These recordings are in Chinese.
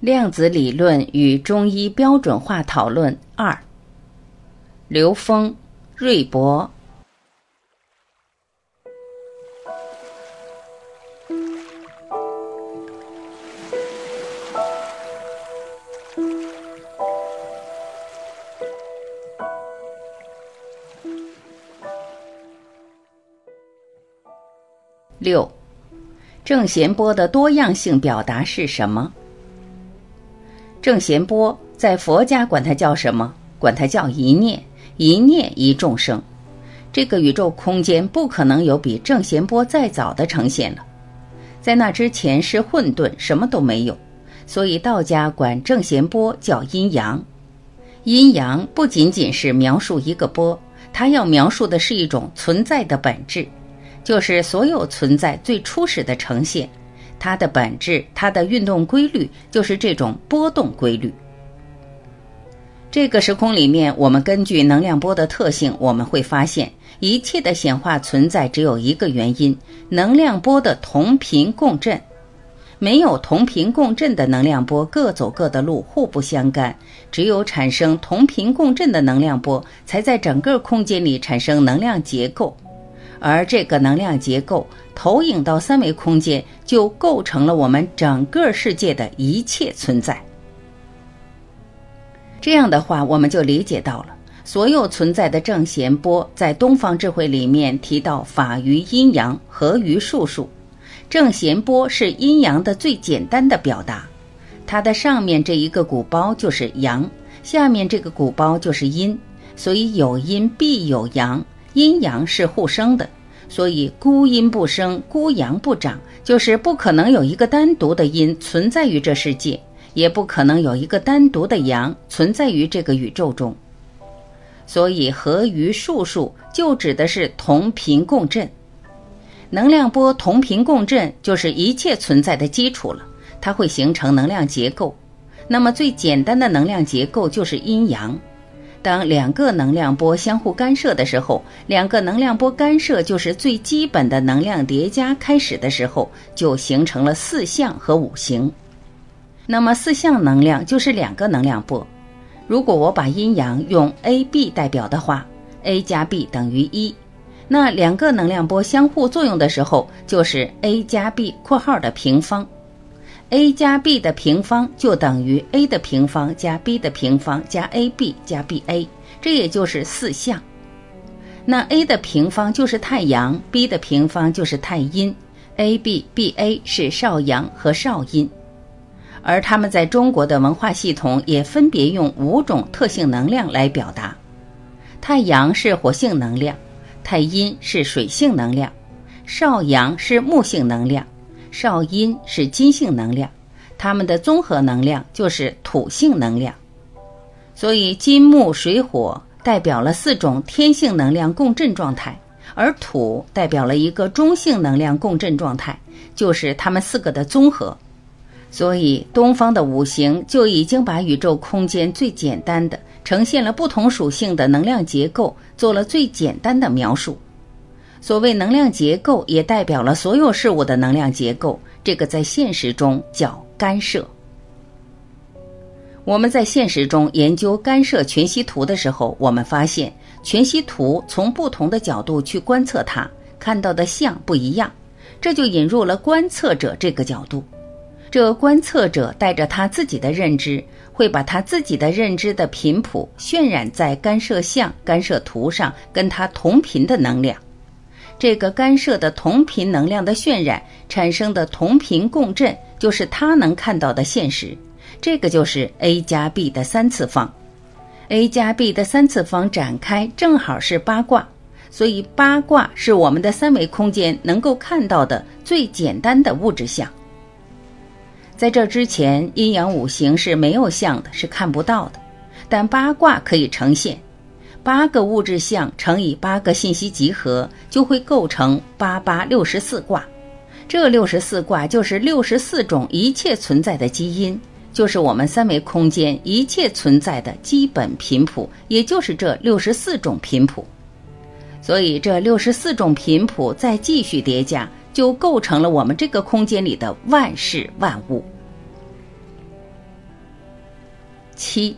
量子理论与中医标准化讨论二。刘峰、瑞博。六，正弦波的多样性表达是什么？正弦波在佛家管它叫什么？管它叫一念，一念一众生。这个宇宙空间不可能有比正弦波再早的呈现了，在那之前是混沌，什么都没有。所以道家管正弦波叫阴阳。阴阳不仅仅是描述一个波，它要描述的是一种存在的本质。就是所有存在最初始的呈现，它的本质，它的运动规律就是这种波动规律。这个时空里面，我们根据能量波的特性，我们会发现一切的显化存在只有一个原因：能量波的同频共振。没有同频共振的能量波，各走各的路，互不相干。只有产生同频共振的能量波，才在整个空间里产生能量结构。而这个能量结构投影到三维空间，就构成了我们整个世界的一切存在。这样的话，我们就理解到了所有存在的正弦波，在东方智慧里面提到法于阴阳，合于术数。正弦波是阴阳的最简单的表达，它的上面这一个鼓包就是阳，下面这个鼓包就是阴，所以有阴必有阳。阴阳是互生的，所以孤阴不生，孤阳不长，就是不可能有一个单独的阴存在于这世界，也不可能有一个单独的阳存在于这个宇宙中。所以合于数数就指的是同频共振，能量波同频共振就是一切存在的基础了，它会形成能量结构。那么最简单的能量结构就是阴阳。当两个能量波相互干涉的时候，两个能量波干涉就是最基本的能量叠加开始的时候，就形成了四象和五行。那么四象能量就是两个能量波。如果我把阴阳用 A、B 代表的话，A 加 B 等于一，那两个能量波相互作用的时候，就是 A 加 B（ 括号的平方）。A 加 b 的平方就等于 a 的平方加 b 的平方加 ab 加 ba，这也就是四项。那 a 的平方就是太阳，b 的平方就是太阴，ab、ba 是少阳和少阴。而他们在中国的文化系统也分别用五种特性能量来表达：太阳是火性能量，太阴是水性能量，少阳是木性能量。少阴是金性能量，它们的综合能量就是土性能量，所以金木水火代表了四种天性能量共振状态，而土代表了一个中性能量共振状态，就是它们四个的综合。所以东方的五行就已经把宇宙空间最简单的呈现了不同属性的能量结构，做了最简单的描述。所谓能量结构，也代表了所有事物的能量结构。这个在现实中叫干涉。我们在现实中研究干涉全息图的时候，我们发现全息图从不同的角度去观测它，看到的像不一样。这就引入了观测者这个角度。这观测者带着他自己的认知，会把他自己的认知的频谱渲染在干涉像、干涉图上，跟他同频的能量。这个干涉的同频能量的渲染产生的同频共振，就是他能看到的现实。这个就是 a 加 b 的三次方。a 加 b 的三次方展开正好是八卦，所以八卦是我们的三维空间能够看到的最简单的物质相。在这之前，阴阳五行是没有相的，是看不到的，但八卦可以呈现。八个物质相乘以八个信息集合，就会构成八八六十四卦。这六十四卦就是六十四种一切存在的基因，就是我们三维空间一切存在的基本频谱，也就是这六十四种频谱。所以这六十四种频谱再继续叠加，就构成了我们这个空间里的万事万物。七，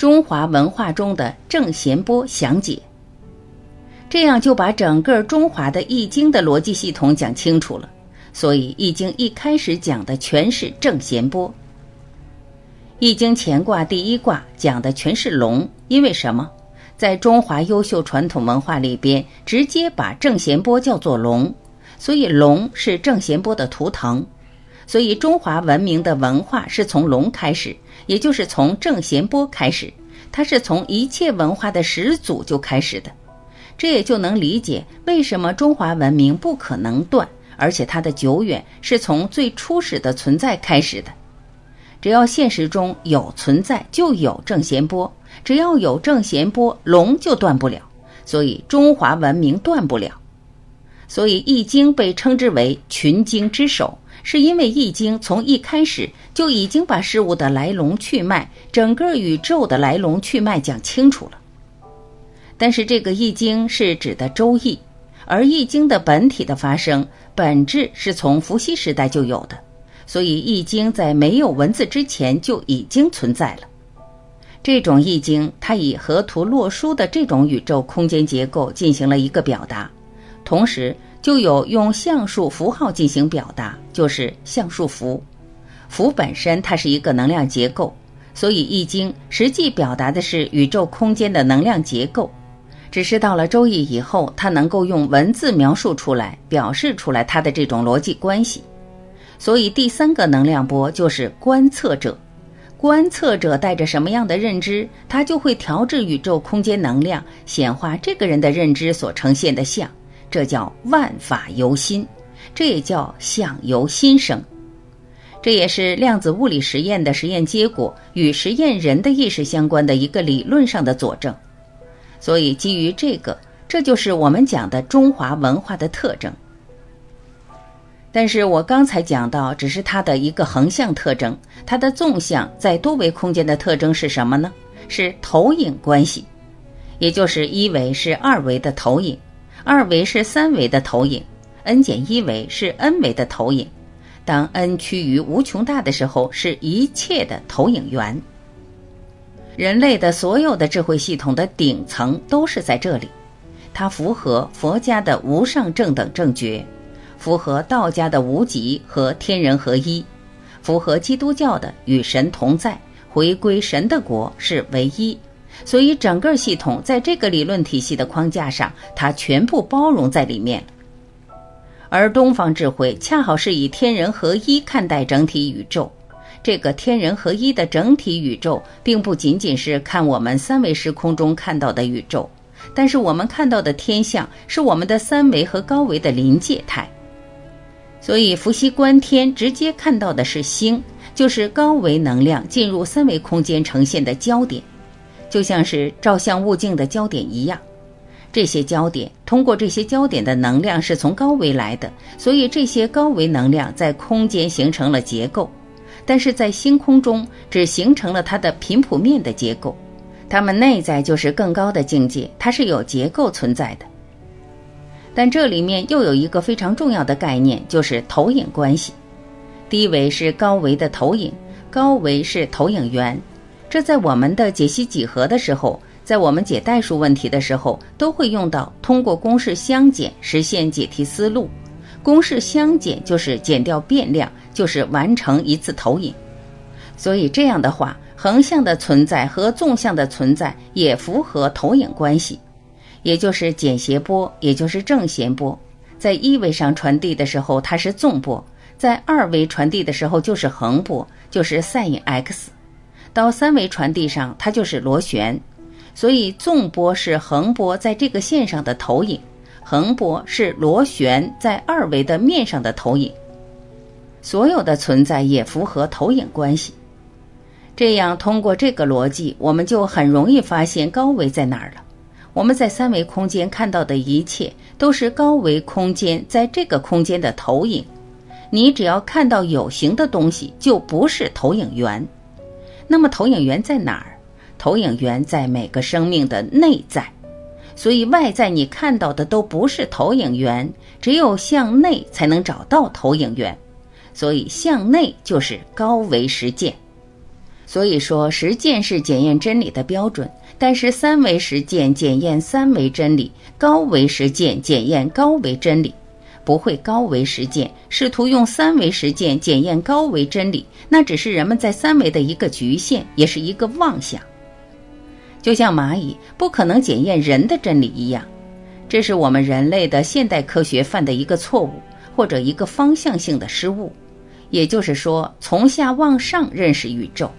中华文化中的正弦波详解。这样就把整个中华的易经的逻辑系统讲清楚了。所以易经一开始讲的全是正弦波。易经乾卦第一卦讲的全是龙，因为什么？在中华优秀传统文化里边，直接把正弦波叫做龙，所以龙是正弦波的图腾。所以中华文明的文化是从龙开始，也就是从正弦波开始，它是从一切文化的始祖就开始的。这也就能理解为什么中华文明不可能断，而且它的久远是从最初始的存在开始的。只要现实中有存在，就有正弦波。只要有正弦波，龙就断不了，所以中华文明断不了。所以《易经》被称之为群经之首，是因为《易经》从一开始就已经把事物的来龙去脉、整个宇宙的来龙去脉讲清楚了。但是这个《易经》是指的《周易》，而《易经》的本体的发生本质是从伏羲时代就有的，所以《易经》在没有文字之前就已经存在了。这种易经，它以河图洛书的这种宇宙空间结构进行了一个表达，同时就有用象数符号进行表达，就是象数符。符本身它是一个能量结构，所以易经实际表达的是宇宙空间的能量结构。只是到了周易以后，它能够用文字描述出来，表示出来它的这种逻辑关系。所以第三个能量波就是观测者。观测者带着什么样的认知，他就会调制宇宙空间能量，显化这个人的认知所呈现的像。这叫万法由心，这也叫相由心生。这也是量子物理实验的实验结果与实验人的意识相关的一个理论上的佐证。所以基于这个，这就是我们讲的中华文化的特征。但是我刚才讲到，只是它的一个横向特征，它的纵向在多维空间的特征是什么呢？是投影关系，也就是一维是二维的投影，二维是三维的投影，n 减一维是 n 维的投影。当 n 趋于无穷大的时候，是一切的投影源。人类的所有的智慧系统的顶层都是在这里，它符合佛家的无上正等正觉。符合道家的无极和天人合一，符合基督教的与神同在，回归神的国是唯一。所以整个系统在这个理论体系的框架上，它全部包容在里面而东方智慧恰好是以天人合一看待整体宇宙。这个天人合一的整体宇宙，并不仅仅是看我们三维时空中看到的宇宙，但是我们看到的天象是我们的三维和高维的临界态。所以，伏羲观天直接看到的是星，就是高维能量进入三维空间呈现的焦点，就像是照相物镜的焦点一样。这些焦点通过这些焦点的能量是从高维来的，所以这些高维能量在空间形成了结构，但是在星空中只形成了它的频谱面的结构，它们内在就是更高的境界，它是有结构存在的。但这里面又有一个非常重要的概念，就是投影关系。低维是高维的投影，高维是投影源。这在我们的解析几何的时候，在我们解代数问题的时候，都会用到通过公式相减实现解题思路。公式相减就是减掉变量，就是完成一次投影。所以这样的话，横向的存在和纵向的存在也符合投影关系。也就是简谐波，也就是正弦波，在一维上传递的时候它是纵波，在二维传递的时候就是横波，就是 sin x，到三维传递上它就是螺旋。所以纵波是横波在这个线上的投影，横波是螺旋在二维的面上的投影。所有的存在也符合投影关系。这样通过这个逻辑，我们就很容易发现高维在哪儿了。我们在三维空间看到的一切都是高维空间在这个空间的投影。你只要看到有形的东西，就不是投影源。那么投影源在哪儿？投影源在每个生命的内在。所以外在你看到的都不是投影源，只有向内才能找到投影源。所以向内就是高维实践。所以说，实践是检验真理的标准，但是三维实践检验三维真理，高维实践检验高维真理。不会高维实践，试图用三维实践检验高维真理，那只是人们在三维的一个局限，也是一个妄想。就像蚂蚁不可能检验人的真理一样，这是我们人类的现代科学犯的一个错误，或者一个方向性的失误。也就是说，从下往上认识宇宙。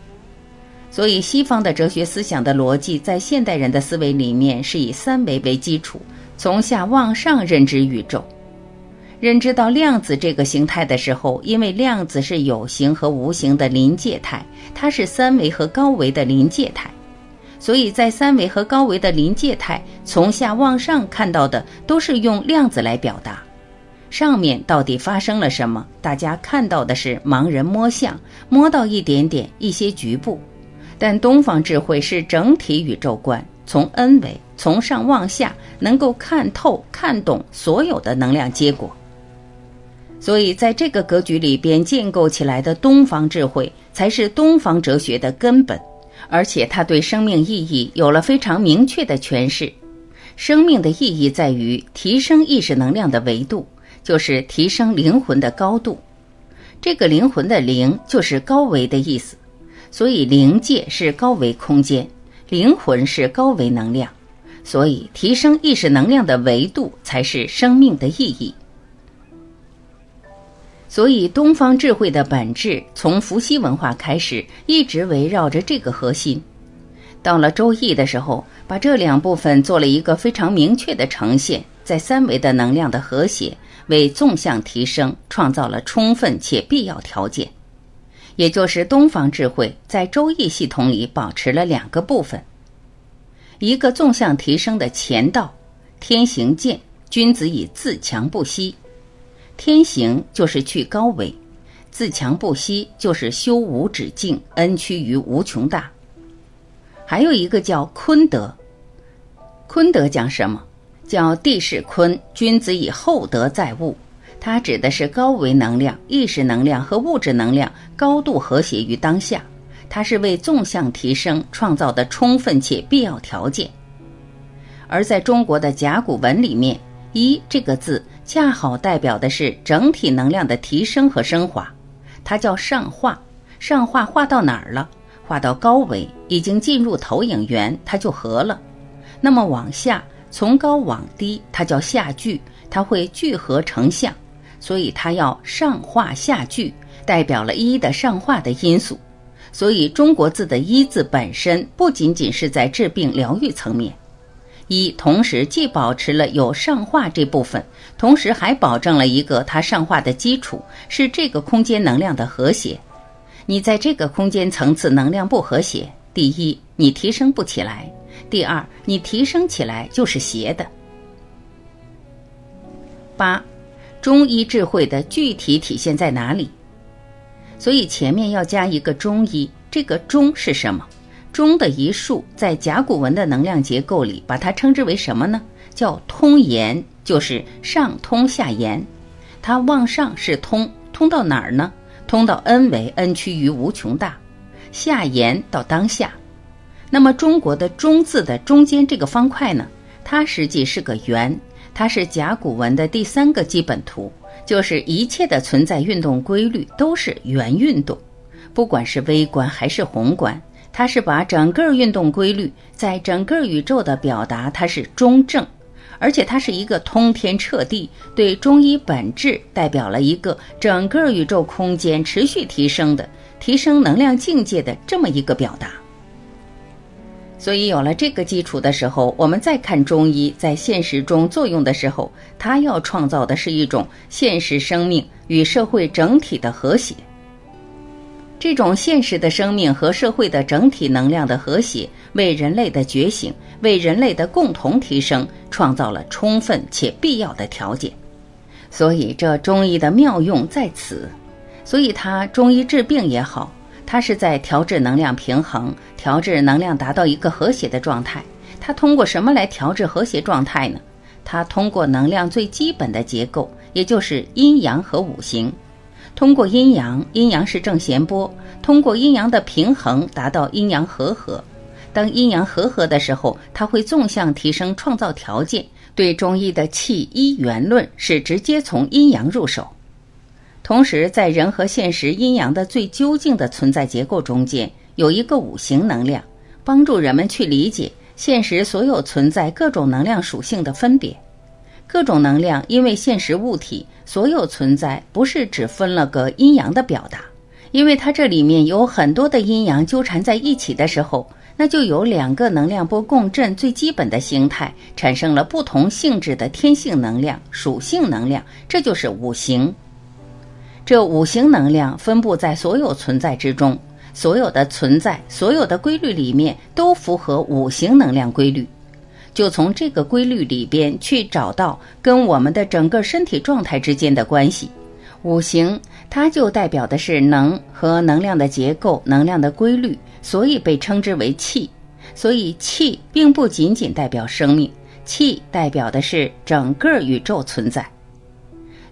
所以，西方的哲学思想的逻辑在现代人的思维里面是以三维为基础，从下往上认知宇宙。认知到量子这个形态的时候，因为量子是有形和无形的临界态，它是三维和高维的临界态，所以在三维和高维的临界态，从下往上看到的都是用量子来表达。上面到底发生了什么？大家看到的是盲人摸象，摸到一点点一些局部，但东方智慧是整体宇宙观，从 n 维从上往下，能够看透看懂所有的能量结果。所以，在这个格局里边建构起来的东方智慧，才是东方哲学的根本，而且它对生命意义有了非常明确的诠释。生命的意义在于提升意识能量的维度，就是提升灵魂的高度。这个灵魂的灵就是高维的意思，所以灵界是高维空间，灵魂是高维能量，所以提升意识能量的维度才是生命的意义。所以，东方智慧的本质从伏羲文化开始，一直围绕着这个核心。到了周易的时候，把这两部分做了一个非常明确的呈现，在三维的能量的和谐，为纵向提升创造了充分且必要条件。也就是东方智慧在周易系统里保持了两个部分：一个纵向提升的前道，天行健，君子以自强不息。天行就是去高维，自强不息就是修无止境，恩趋于无穷大。还有一个叫坤德，坤德讲什么？叫地势坤，君子以厚德载物。它指的是高维能量、意识能量和物质能量高度和谐于当下。它是为纵向提升创造的充分且必要条件。而在中国的甲骨文里面，“一”这个字。恰好代表的是整体能量的提升和升华，它叫上化。上化化到哪儿了？化到高维，已经进入投影源，它就合了。那么往下，从高往低，它叫下聚，它会聚合成像，所以它要上化下聚，代表了一的上化的因素。所以中国字的一字本身不仅仅是在治病疗愈层面。一同时既保持了有上化这部分，同时还保证了一个它上化的基础，是这个空间能量的和谐。你在这个空间层次能量不和谐，第一你提升不起来，第二你提升起来就是邪的。八，中医智慧的具体体现在哪里？所以前面要加一个中医，这个中是什么？中的一竖，在甲骨文的能量结构里，把它称之为什么呢？叫通言，就是上通下言。它往上是通，通到哪儿呢？通到 n 维，n 趋于无穷大。下言到当下。那么中国的中字的中间这个方块呢？它实际是个圆，它是甲骨文的第三个基本图，就是一切的存在运动规律都是圆运动，不管是微观还是宏观。它是把整个运动规律在整个宇宙的表达，它是中正，而且它是一个通天彻地，对中医本质代表了一个整个宇宙空间持续提升的、提升能量境界的这么一个表达。所以有了这个基础的时候，我们再看中医在现实中作用的时候，它要创造的是一种现实生命与社会整体的和谐。这种现实的生命和社会的整体能量的和谐，为人类的觉醒、为人类的共同提升创造了充分且必要的条件。所以，这中医的妙用在此。所以，它中医治病也好，它是在调制能量平衡，调制能量达到一个和谐的状态。它通过什么来调制和谐状态呢？它通过能量最基本的结构，也就是阴阳和五行。通过阴阳，阴阳是正弦波，通过阴阳的平衡达到阴阳和合。当阴阳和合的时候，它会纵向提升创造条件。对中医的气一元论是直接从阴阳入手。同时，在人和现实阴阳的最究竟的存在结构中间，有一个五行能量，帮助人们去理解现实所有存在各种能量属性的分别。各种能量因为现实物体所有存在，不是只分了个阴阳的表达，因为它这里面有很多的阴阳纠缠在一起的时候，那就有两个能量波共振最基本的形态，产生了不同性质的天性能量、属性能量，这就是五行。这五行能量分布在所有存在之中，所有的存在、所有的规律里面都符合五行能量规律。就从这个规律里边去找到跟我们的整个身体状态之间的关系。五行它就代表的是能和能量的结构、能量的规律，所以被称之为气。所以气并不仅仅代表生命，气代表的是整个宇宙存在。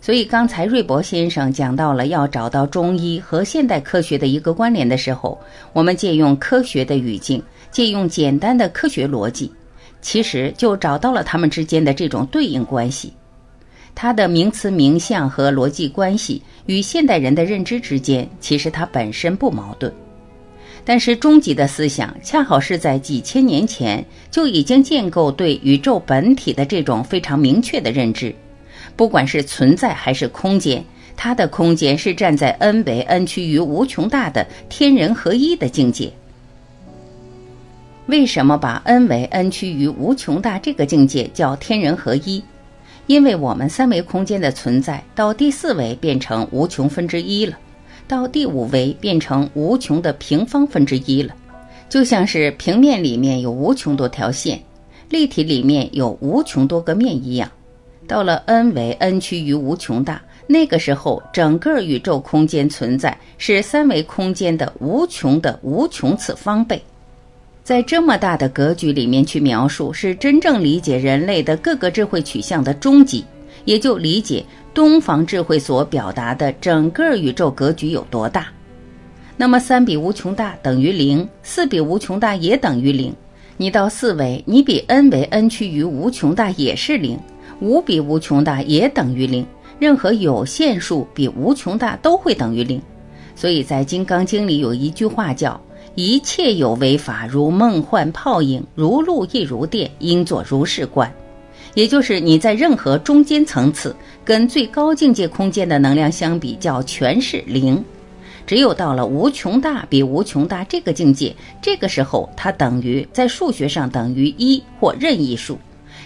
所以刚才瑞博先生讲到了要找到中医和现代科学的一个关联的时候，我们借用科学的语境，借用简单的科学逻辑。其实就找到了它们之间的这种对应关系，它的名词名相和逻辑关系与现代人的认知之间，其实它本身不矛盾。但是终极的思想恰好是在几千年前就已经建构对宇宙本体的这种非常明确的认知，不管是存在还是空间，它的空间是站在 n 为 n 趋于无穷大的天人合一的境界。为什么把 n 为 n 趋于无穷大这个境界叫天人合一？因为我们三维空间的存在到第四维变成无穷分之一了，到第五维变成无穷的平方分之一了，就像是平面里面有无穷多条线，立体里面有无穷多个面一样。到了 n 为 n 趋于无穷大，那个时候整个宇宙空间存在是三维空间的无穷的无穷次方倍。在这么大的格局里面去描述，是真正理解人类的各个智慧取向的终极，也就理解东方智慧所表达的整个宇宙格局有多大。那么三比无穷大等于零，四比无穷大也等于零。你到四维，你比 n 为 n 趋于无穷大也是零，五比无穷大也等于零。任何有限数比无穷大都会等于零。所以在《金刚经》里有一句话叫。一切有为法，如梦幻泡影，如露亦如电，应作如是观。也就是你在任何中间层次跟最高境界空间的能量相比较，全是零。只有到了无穷大比无穷大这个境界，这个时候它等于在数学上等于一或任意数，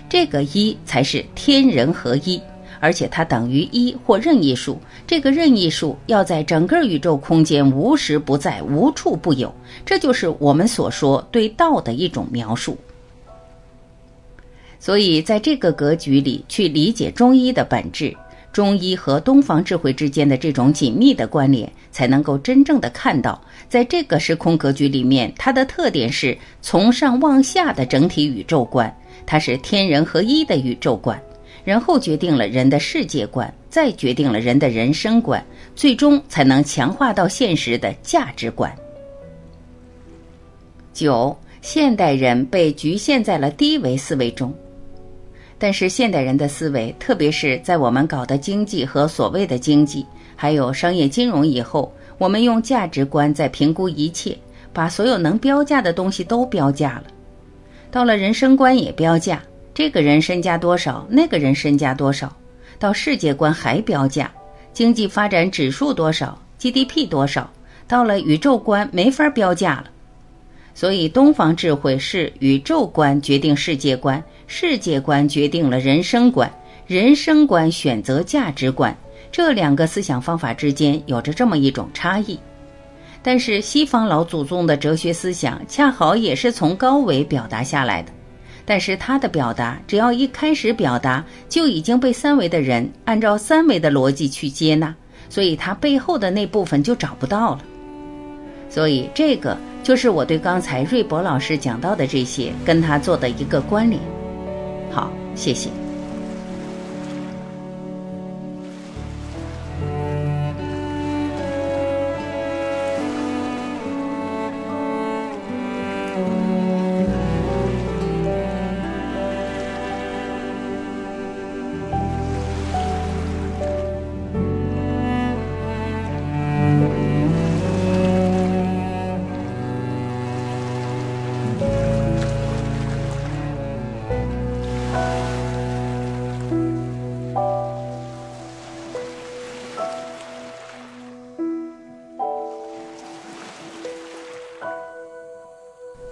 这个一才是天人合一。而且它等于一或任意数，这个任意数要在整个宇宙空间无时不在、无处不有，这就是我们所说对道的一种描述。所以，在这个格局里去理解中医的本质，中医和东方智慧之间的这种紧密的关联，才能够真正的看到，在这个时空格局里面，它的特点是从上往下的整体宇宙观，它是天人合一的宇宙观。然后决定了人的世界观，再决定了人的人生观，最终才能强化到现实的价值观。九，现代人被局限在了低维思维中，但是现代人的思维，特别是在我们搞的经济和所谓的经济，还有商业金融以后，我们用价值观在评估一切，把所有能标价的东西都标价了，到了人生观也标价。这个人身家多少？那个人身家多少？到世界观还标价，经济发展指数多少？GDP 多少？到了宇宙观没法标价了。所以东方智慧是宇宙观决定世界观，世界观决定了人生观，人生观选择价值观。这两个思想方法之间有着这么一种差异。但是西方老祖宗的哲学思想恰好也是从高维表达下来的。但是他的表达，只要一开始表达，就已经被三维的人按照三维的逻辑去接纳，所以他背后的那部分就找不到了。所以这个就是我对刚才瑞博老师讲到的这些跟他做的一个关联。好，谢谢。《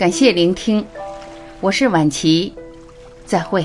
感谢聆听。我是婉琪再会。